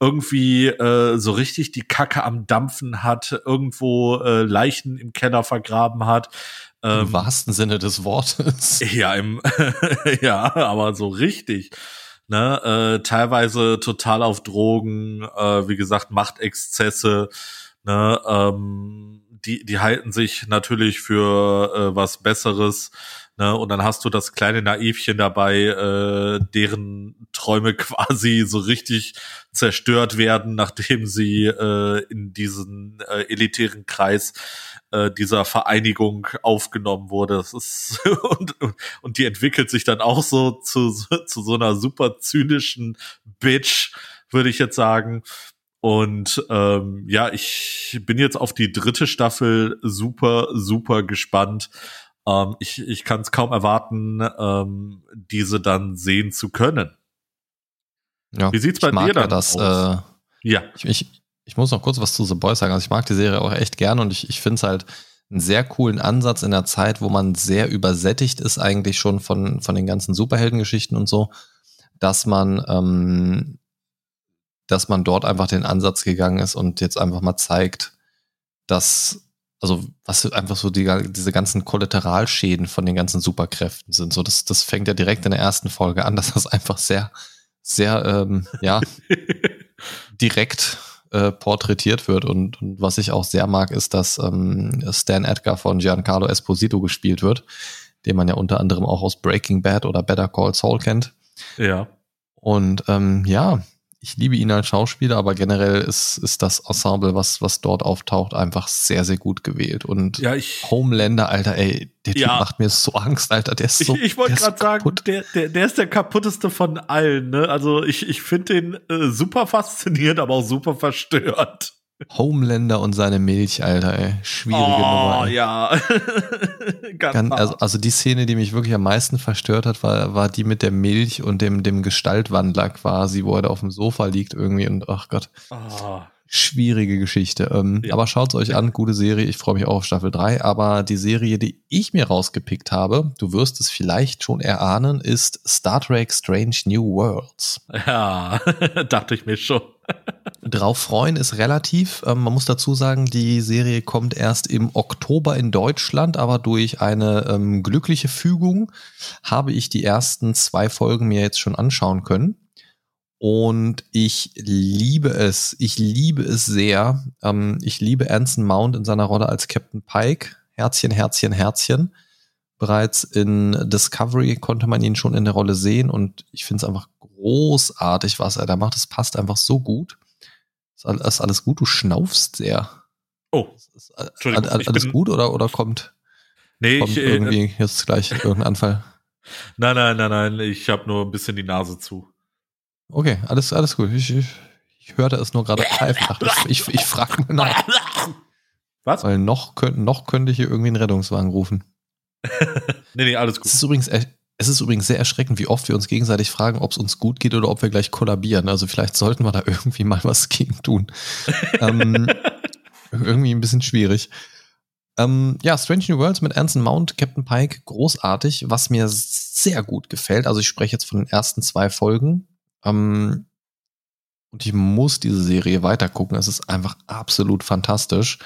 irgendwie äh, so richtig die Kacke am Dampfen hat, irgendwo äh, Leichen im Keller vergraben hat. Ähm, Im wahrsten Sinne des Wortes. Ja, im, ja, aber so richtig. Ne, äh, teilweise total auf Drogen, äh, wie gesagt, Machtexzesse. Ne, ähm, die, die halten sich natürlich für äh, was Besseres. Ne? Und dann hast du das kleine Naivchen dabei, äh, deren Träume quasi so richtig zerstört werden, nachdem sie äh, in diesen äh, elitären Kreis äh, dieser Vereinigung aufgenommen wurde. Das ist und, und die entwickelt sich dann auch so zu, zu so einer super zynischen Bitch, würde ich jetzt sagen. Und ähm, ja, ich bin jetzt auf die dritte Staffel super, super gespannt. Ähm, ich ich kann es kaum erwarten, ähm, diese dann sehen zu können. Ja, Wie sieht's bei dir dann ja das, aus? Äh, ja. Ich, ich, ich muss noch kurz was zu The Boys sagen. Also ich mag die Serie auch echt gern und ich, ich finde es halt einen sehr coolen Ansatz in der Zeit, wo man sehr übersättigt ist eigentlich schon von, von den ganzen Superheldengeschichten und so, dass man ähm, dass man dort einfach den Ansatz gegangen ist und jetzt einfach mal zeigt, dass, also was einfach so die, diese ganzen Kollateralschäden von den ganzen Superkräften sind. So, das, das fängt ja direkt in der ersten Folge an, dass das einfach sehr, sehr, ähm, ja, direkt äh, porträtiert wird. Und, und was ich auch sehr mag, ist, dass ähm, Stan Edgar von Giancarlo Esposito gespielt wird, den man ja unter anderem auch aus Breaking Bad oder Better Call Saul kennt. Ja. Und ähm, ja, ich liebe ihn als Schauspieler, aber generell ist, ist das Ensemble, was, was dort auftaucht, einfach sehr, sehr gut gewählt. Und ja, ich, Homelander, Alter, ey, der Typ ja. macht mir so Angst, Alter, der ist so. Ich, ich wollte gerade sagen, der, der, der ist der kaputteste von allen, ne? Also ich, ich finde den äh, super faszinierend, aber auch super verstört. Homelander und seine Milch, Alter, ey. Schwierige oh, Nummer. Ey. ja. Ganz also, also die Szene, die mich wirklich am meisten verstört hat, war, war die mit der Milch und dem, dem Gestaltwandler quasi, wo er da auf dem Sofa liegt irgendwie und ach Gott. Oh schwierige Geschichte. Ähm, ja. Aber schaut es euch an, gute Serie. Ich freue mich auch auf Staffel 3. Aber die Serie, die ich mir rausgepickt habe, du wirst es vielleicht schon erahnen, ist Star Trek Strange New Worlds. Ja, dachte ich mir schon. Drauf freuen ist relativ. Ähm, man muss dazu sagen, die Serie kommt erst im Oktober in Deutschland, aber durch eine ähm, glückliche Fügung habe ich die ersten zwei Folgen mir jetzt schon anschauen können. Und ich liebe es. Ich liebe es sehr. Ähm, ich liebe Anson Mount in seiner Rolle als Captain Pike. Herzchen, Herzchen, Herzchen. Bereits in Discovery konnte man ihn schon in der Rolle sehen und ich finde es einfach großartig, was er da macht. Es passt einfach so gut. Ist alles gut? Du schnaufst sehr. Oh, ist Entschuldigung. Alles gut oder, oder kommt, nee, kommt ich, äh, irgendwie jetzt gleich irgendein Anfall? Nein, nein, nein, nein. Ich habe nur ein bisschen die Nase zu. Okay, alles, alles gut. Ich, ich, ich hörte es nur gerade pfeifen. Ich, ich, ich frage mal nach. Was? Weil noch, könnt, noch könnte ich hier irgendwie einen Rettungswagen rufen. nee, nee, alles gut. Es ist übrigens, es ist übrigens sehr erschreckend, wie oft wir uns gegenseitig fragen, ob es uns gut geht oder ob wir gleich kollabieren. Also vielleicht sollten wir da irgendwie mal was gegen tun. ähm, irgendwie ein bisschen schwierig. Ähm, ja, Strange New Worlds mit Anson Mount, Captain Pike, großartig, was mir sehr gut gefällt. Also ich spreche jetzt von den ersten zwei Folgen. Ähm, und ich muss diese Serie weitergucken. Es ist einfach absolut fantastisch.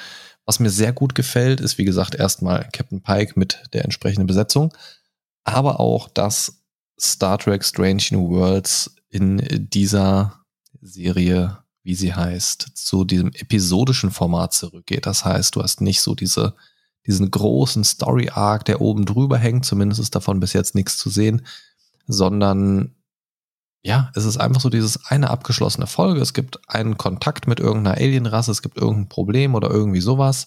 Was mir sehr gut gefällt, ist wie gesagt erstmal Captain Pike mit der entsprechenden Besetzung, aber auch, dass Star Trek Strange New Worlds in dieser Serie, wie sie heißt, zu diesem episodischen Format zurückgeht. Das heißt, du hast nicht so diese, diesen großen Story Arc, der oben drüber hängt, zumindest ist davon bis jetzt nichts zu sehen, sondern ja, es ist einfach so dieses eine abgeschlossene Folge. Es gibt einen Kontakt mit irgendeiner Alienrasse, es gibt irgendein Problem oder irgendwie sowas.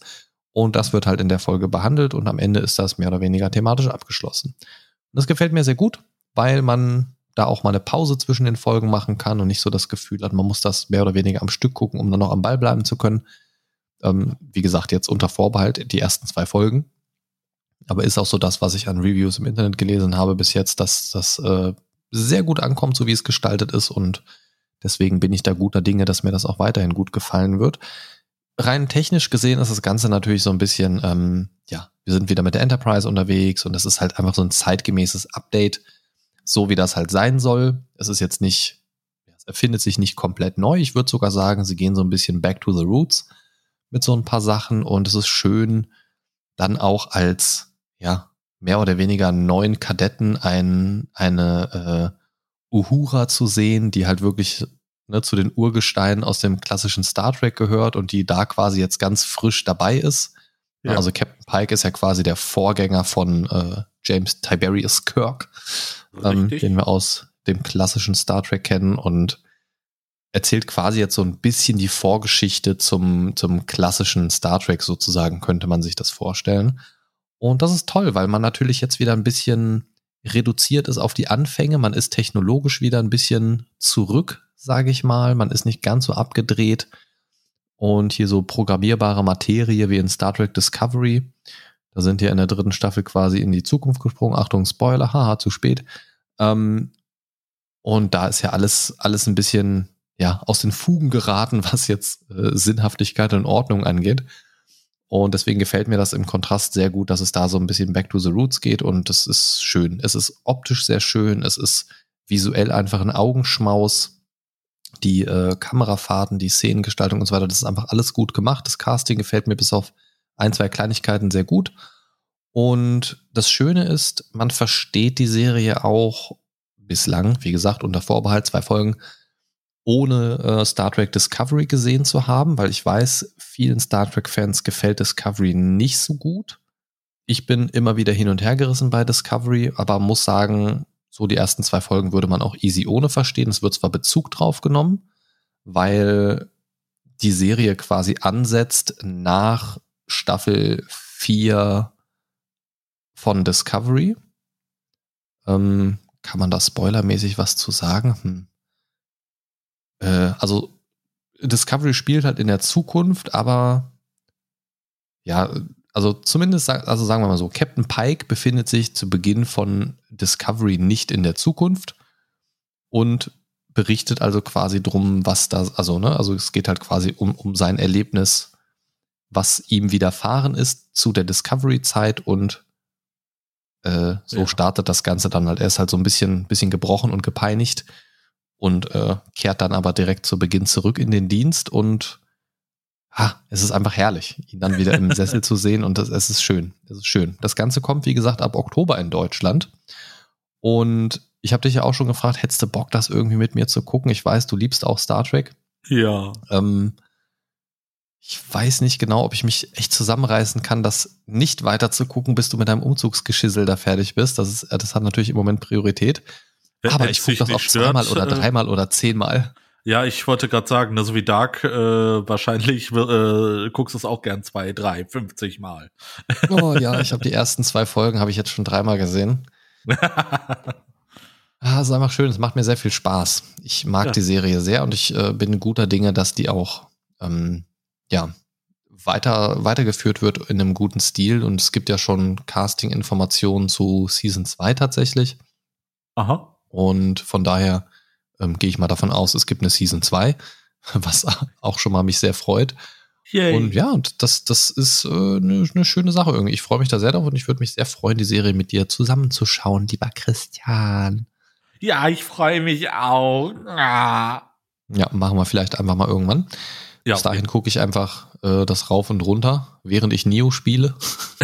Und das wird halt in der Folge behandelt und am Ende ist das mehr oder weniger thematisch abgeschlossen. Und das gefällt mir sehr gut, weil man da auch mal eine Pause zwischen den Folgen machen kann und nicht so das Gefühl hat, man muss das mehr oder weniger am Stück gucken, um dann noch am Ball bleiben zu können. Ähm, wie gesagt, jetzt unter Vorbehalt die ersten zwei Folgen. Aber ist auch so das, was ich an Reviews im Internet gelesen habe bis jetzt, dass das äh, sehr gut ankommt, so wie es gestaltet ist. Und deswegen bin ich da guter Dinge, dass mir das auch weiterhin gut gefallen wird. Rein technisch gesehen ist das Ganze natürlich so ein bisschen, ähm, ja, wir sind wieder mit der Enterprise unterwegs und das ist halt einfach so ein zeitgemäßes Update, so wie das halt sein soll. Es ist jetzt nicht, es erfindet sich nicht komplett neu. Ich würde sogar sagen, sie gehen so ein bisschen back to the roots mit so ein paar Sachen und es ist schön, dann auch als, ja, mehr oder weniger neun Kadetten ein, eine äh, Uhura zu sehen, die halt wirklich ne, zu den Urgesteinen aus dem klassischen Star Trek gehört und die da quasi jetzt ganz frisch dabei ist. Ja. Also Captain Pike ist ja quasi der Vorgänger von äh, James Tiberius Kirk, ähm, den wir aus dem klassischen Star Trek kennen und erzählt quasi jetzt so ein bisschen die Vorgeschichte zum, zum klassischen Star Trek sozusagen, könnte man sich das vorstellen. Und das ist toll, weil man natürlich jetzt wieder ein bisschen reduziert ist auf die Anfänge. Man ist technologisch wieder ein bisschen zurück, sage ich mal. Man ist nicht ganz so abgedreht. Und hier so programmierbare Materie wie in Star Trek Discovery. Da sind wir in der dritten Staffel quasi in die Zukunft gesprungen. Achtung, Spoiler, haha, zu spät. Ähm, und da ist ja alles, alles ein bisschen ja, aus den Fugen geraten, was jetzt äh, Sinnhaftigkeit und Ordnung angeht. Und deswegen gefällt mir das im Kontrast sehr gut, dass es da so ein bisschen back to the roots geht und es ist schön. Es ist optisch sehr schön, es ist visuell einfach ein Augenschmaus. Die äh, Kamerafahrten, die Szenengestaltung und so weiter, das ist einfach alles gut gemacht. Das Casting gefällt mir bis auf ein, zwei Kleinigkeiten sehr gut. Und das Schöne ist, man versteht die Serie auch bislang, wie gesagt, unter Vorbehalt, zwei Folgen, ohne äh, Star Trek Discovery gesehen zu haben, weil ich weiß, vielen Star Trek-Fans gefällt Discovery nicht so gut. Ich bin immer wieder hin und her gerissen bei Discovery, aber muss sagen, so die ersten zwei Folgen würde man auch easy ohne verstehen. Es wird zwar Bezug drauf genommen, weil die Serie quasi ansetzt nach Staffel 4 von Discovery. Ähm, kann man da spoilermäßig was zu sagen? Hm. Äh, also Discovery spielt halt in der Zukunft, aber ja, also zumindest, also sagen wir mal so, Captain Pike befindet sich zu Beginn von Discovery nicht in der Zukunft und berichtet also quasi drum, was da, also, ne, also es geht halt quasi um, um sein Erlebnis, was ihm widerfahren ist zu der Discovery-Zeit und äh, so ja. startet das Ganze dann halt. Er ist halt so ein bisschen, bisschen gebrochen und gepeinigt und äh, kehrt dann aber direkt zu Beginn zurück in den Dienst und ha, es ist einfach herrlich, ihn dann wieder im Sessel zu sehen und das, es ist schön. Es ist schön. Das Ganze kommt, wie gesagt, ab Oktober in Deutschland. Und ich habe dich ja auch schon gefragt, hättest du Bock, das irgendwie mit mir zu gucken? Ich weiß, du liebst auch Star Trek. Ja. Ähm, ich weiß nicht genau, ob ich mich echt zusammenreißen kann, das nicht weiter zu gucken, bis du mit deinem Umzugsgeschissel da fertig bist. Das, ist, äh, das hat natürlich im Moment Priorität. Wenn Aber ich gucke das auch zweimal stört, oder äh, dreimal oder zehnmal. Ja, ich wollte gerade sagen, ne, so wie Dark, äh, wahrscheinlich äh, guckst du es auch gern zwei, drei, 50 Mal. Oh ja, ich habe die ersten zwei Folgen, habe ich jetzt schon dreimal gesehen. Ah, es ist einfach schön, es macht mir sehr viel Spaß. Ich mag Ja. die Serie sehr und ich äh, bin guter Dinge, dass die auch ähm, ja, weiter, weitergeführt wird in einem guten Stil. Und es gibt ja schon Casting-Informationen zu Season 2 tatsächlich. Aha. Und von daher ähm, gehe ich mal davon aus, es gibt eine Season 2, was auch schon mal mich sehr freut. Yay. Und ja, und das, das ist äh, eine, eine schöne Sache irgendwie. Ich freue mich da sehr drauf und ich würde mich sehr freuen, die Serie mit dir zusammenzuschauen, lieber Christian. ja, ich freue mich auch. Ah. Ja, machen wir vielleicht einfach mal irgendwann. Ja, Bis dahin gucke ich einfach äh, das rauf und runter, während ich Neo spiele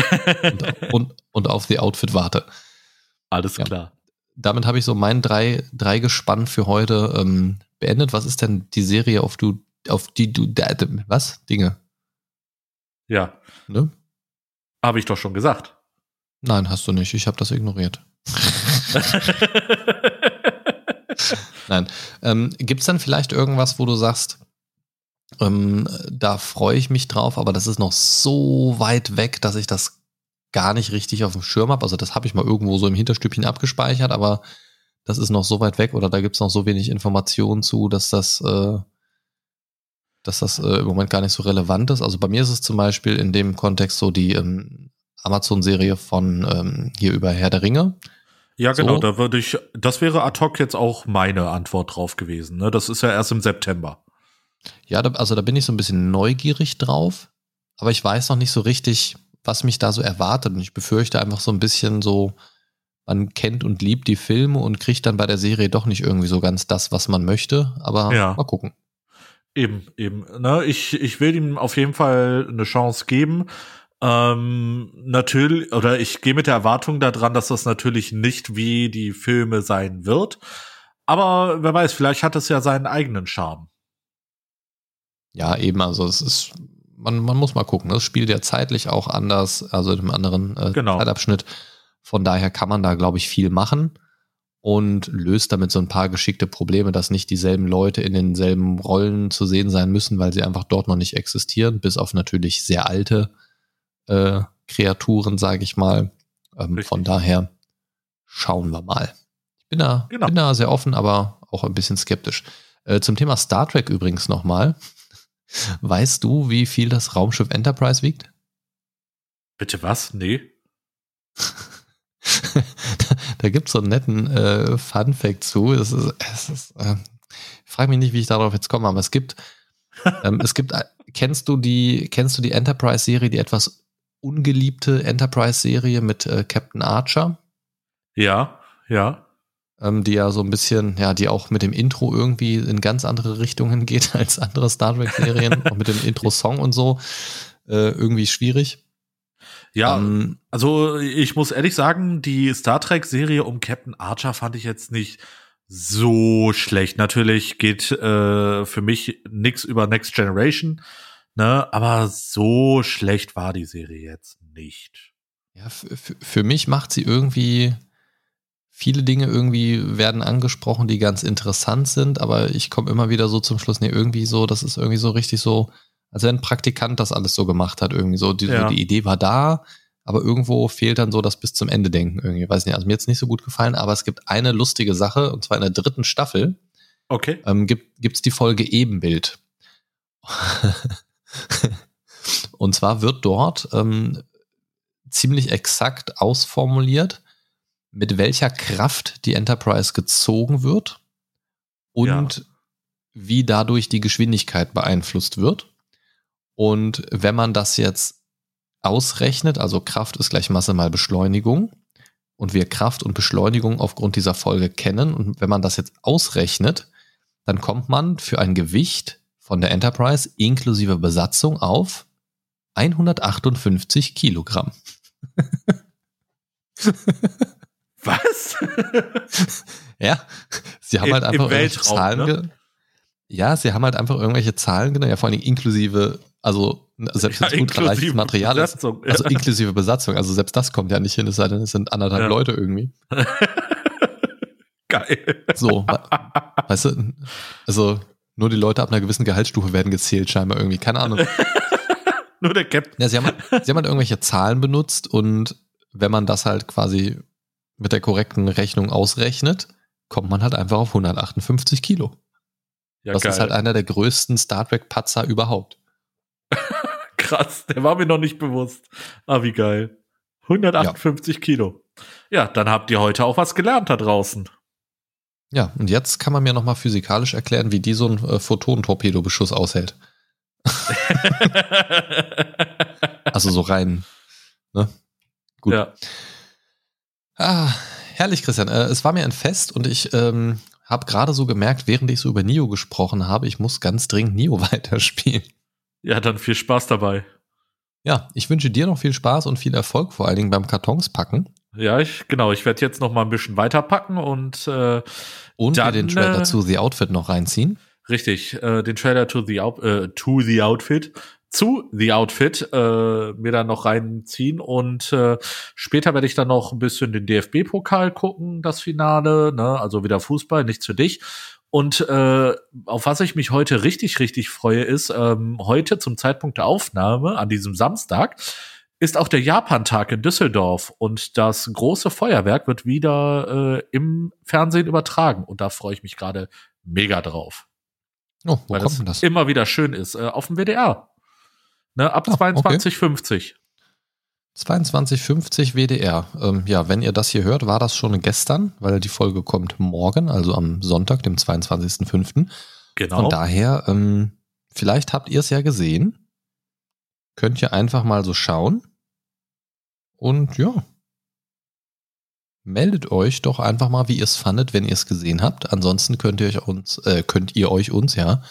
und, und, und auf die Outfit warte. alles Ja. klar. Damit habe ich so mein drei, drei Gespann für heute ähm, beendet. Was ist denn die Serie, auf du, auf die du, da- was? Dinge, Ja, ne? habe ich doch schon gesagt. Nein, hast du nicht. Ich habe das ignoriert. Nein. Ähm, Gibt es dann vielleicht irgendwas, wo du sagst, ähm, da freue ich mich drauf, aber das ist noch so weit weg, dass ich das gar nicht richtig auf dem Schirm habe. Also das habe ich mal irgendwo so im Hinterstübchen abgespeichert, aber das ist noch so weit weg oder da gibt es noch so wenig Informationen zu, dass das, äh, dass das äh, im Moment gar nicht so relevant ist. Also bei mir ist es zum Beispiel in dem Kontext so die ähm, Amazon-Serie von ähm, hier über Herr der Ringe. ja, genau, So. da würde ich, das wäre ad hoc jetzt auch meine Antwort drauf gewesen. Ne? Das ist ja erst im September. Ja, da, also da bin ich so ein bisschen neugierig drauf, aber ich weiß noch nicht so richtig, was mich da so erwartet. Und ich befürchte einfach so ein bisschen so, man kennt und liebt die Filme und kriegt dann bei der Serie doch nicht irgendwie so ganz das, was man möchte. Aber Ja. mal gucken. Eben, eben. Ne? Ich, ich will ihm auf jeden Fall eine Chance geben. Ähm, natürlich, oder ich gehe mit der Erwartung daran, dass das natürlich nicht wie die Filme sein wird. Aber wer weiß, vielleicht hat es ja seinen eigenen Charme. Ja, eben, also es ist, man, man muss mal gucken. Das spielt ja zeitlich auch anders, also in einem anderen äh, Genau. Zeitabschnitt. Von daher kann man da, glaube ich, viel machen und löst damit so ein paar geschickte Probleme, dass nicht dieselben Leute in denselben Rollen zu sehen sein müssen, weil sie einfach dort noch nicht existieren, bis auf natürlich sehr alte äh, Kreaturen, sage ich mal. Ähm, von daher schauen wir mal. Ich bin da, Genau. bin da sehr offen, aber auch ein bisschen skeptisch. Äh, zum Thema Star Trek übrigens nochmal. Weißt du, wie viel das Raumschiff Enterprise wiegt? Bitte was? Nee. da da gibt es so einen netten äh, Fun-Fact zu. Es ist, es ist, äh, ich frage mich nicht, wie ich darauf jetzt komme, aber es gibt, ähm, es gibt, äh, kennst du die, kennst du die Enterprise-Serie, die etwas ungeliebte Enterprise-Serie mit äh, Captain Archer? Ja, ja. Ähm, die ja so ein bisschen, ja, die auch mit dem Intro irgendwie in ganz andere Richtungen geht als andere Star Trek-Serien, auch mit dem Intro-Song und so. Äh, irgendwie schwierig. Ja, Ähm, also ich muss ehrlich sagen, die Star Trek-Serie um Captain Archer fand ich jetzt nicht so schlecht. Natürlich geht äh, für mich nix über Next Generation, ne? Aber so schlecht war die Serie jetzt nicht. ja, für, für- für mich macht sie irgendwie viele Dinge irgendwie werden angesprochen, die ganz interessant sind, aber ich komme immer wieder so zum Schluss, nee, irgendwie so, das ist irgendwie so richtig so, als wenn ein Praktikant das alles so gemacht hat, irgendwie so, die, Ja. die Idee war da, aber irgendwo fehlt dann so das bis zum Ende denken irgendwie, weiß nicht, also mir jetzt nicht so gut gefallen, aber es gibt eine lustige Sache, und zwar in der dritten Staffel, Okay. ähm, gibt gibt's die Folge Ebenbild. Und zwar wird dort ähm, ziemlich exakt ausformuliert, mit welcher Kraft die Enterprise gezogen wird und wie dadurch die Geschwindigkeit beeinflusst wird. Und wenn man das jetzt ausrechnet, also Kraft ist gleich Masse mal Beschleunigung, und wir Kraft und Beschleunigung aufgrund dieser Folge kennen, und wenn man das jetzt ausrechnet, dann kommt man für ein Gewicht von der Enterprise inklusive Besatzung auf 158 Kilogramm. Was? Ja, sie haben Im- halt einfach irgendwelche Zahlen. ne? Ja, sie haben halt einfach irgendwelche Zahlen genommen, ja vor allem inklusive, also selbst Ja, wenn es ultraleichtes inklusive Material ist, Besatzung, also ja. inklusive Besatzung, also selbst das kommt ja nicht hin, es sei denn, es sind anderthalb Ja. Leute irgendwie. Geil. So, we- weißt du, also nur die Leute ab einer gewissen Gehaltsstufe werden gezählt, scheinbar irgendwie, keine Ahnung. Nur der Captain. Ja, sie haben, halt- sie haben halt irgendwelche Zahlen benutzt und wenn man das halt quasi mit der korrekten Rechnung ausrechnet, kommt man halt einfach auf 158 Kilo. Ja, das geil. ist halt einer der größten Star Trek Patzer überhaupt. Krass, der war mir noch nicht bewusst. Ah, wie geil. 158 Kilo. Ja, dann habt ihr heute auch was gelernt da draußen. Ja, und jetzt kann man mir nochmal physikalisch erklären, wie die so ein äh, Photonentorpedobeschuss aushält. Also so rein. Ne? Gut. Ja. Ah, herrlich, Christian. Äh, es war mir ein Fest und ich ähm, habe gerade so gemerkt, während ich so über Nio gesprochen habe, ich muss ganz dringend Nio weiterspielen. ja, dann viel Spaß dabei. Ja, ich wünsche dir noch viel Spaß und viel Erfolg, vor allen Dingen beim Kartons packen. Ja, ich, genau, ich werde jetzt noch mal ein bisschen weiterpacken und äh, Und Dann, den Trailer äh, zu The Outfit noch reinziehen. richtig, äh, den Trailer to the, Out, äh, to the Outfit, zu The Outfit äh, mir dann noch reinziehen und äh, später werde ich dann noch ein bisschen den DFB-Pokal gucken, das Finale, ne? also wieder Fußball, nicht für dich. Und äh, auf was ich mich heute richtig, richtig freue, ist, ähm, heute zum Zeitpunkt der Aufnahme, an diesem Samstag, ist auch der Japan-Tag in Düsseldorf und das große Feuerwerk wird wieder äh, im Fernsehen übertragen und da freue ich mich gerade mega drauf, Oh, wo weil kommt das, denn das? immer wieder schön ist. Äh, auf dem WDR. Ne, ab Ah, okay. 22,50. 2250 WDR. Ähm, ja, wenn ihr das hier hört, war das schon gestern, weil die Folge kommt morgen, also am Sonntag, dem 22.05. Genau. Von daher, ähm, vielleicht habt ihr es ja gesehen. Könnt ihr einfach mal so schauen. Und ja. Meldet euch doch einfach mal, wie ihr es fandet, wenn ihr es gesehen habt. Ansonsten könnt ihr euch uns, äh, könnt ihr euch uns, ja,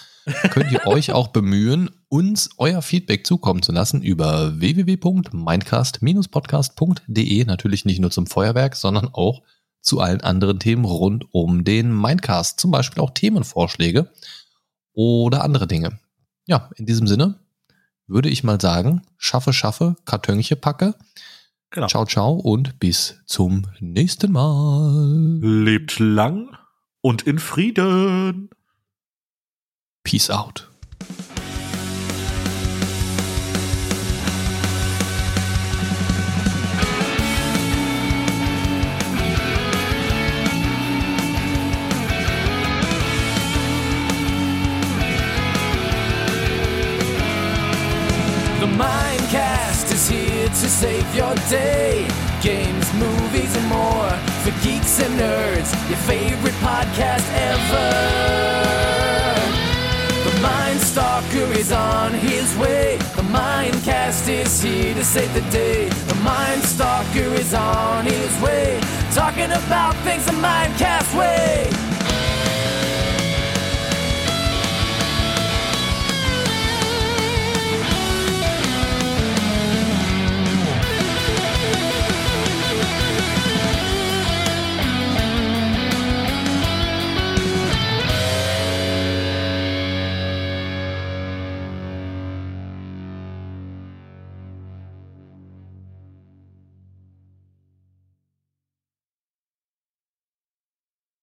könnt ihr euch auch bemühen, uns euer Feedback zukommen zu lassen über www.mindcast-podcast.de. Natürlich nicht nur zum Feuerwerk, sondern auch zu allen anderen Themen rund um den Mindcast. Zum Beispiel auch Themenvorschläge oder andere Dinge. Ja, in diesem Sinne würde ich mal sagen, schaffe, schaffe, Kartönche packe. genau. Ciao, ciao und bis zum nächsten Mal. Lebt lang und in Frieden. Peace out. The Mindcast is here to save your day. Games, movies, and more for geeks and nerds. Your favorite podcast ever. Is on his way. The Mind Cast is here to save the day. The Mind Stalker is on his way. Talking about things the Mindcast way.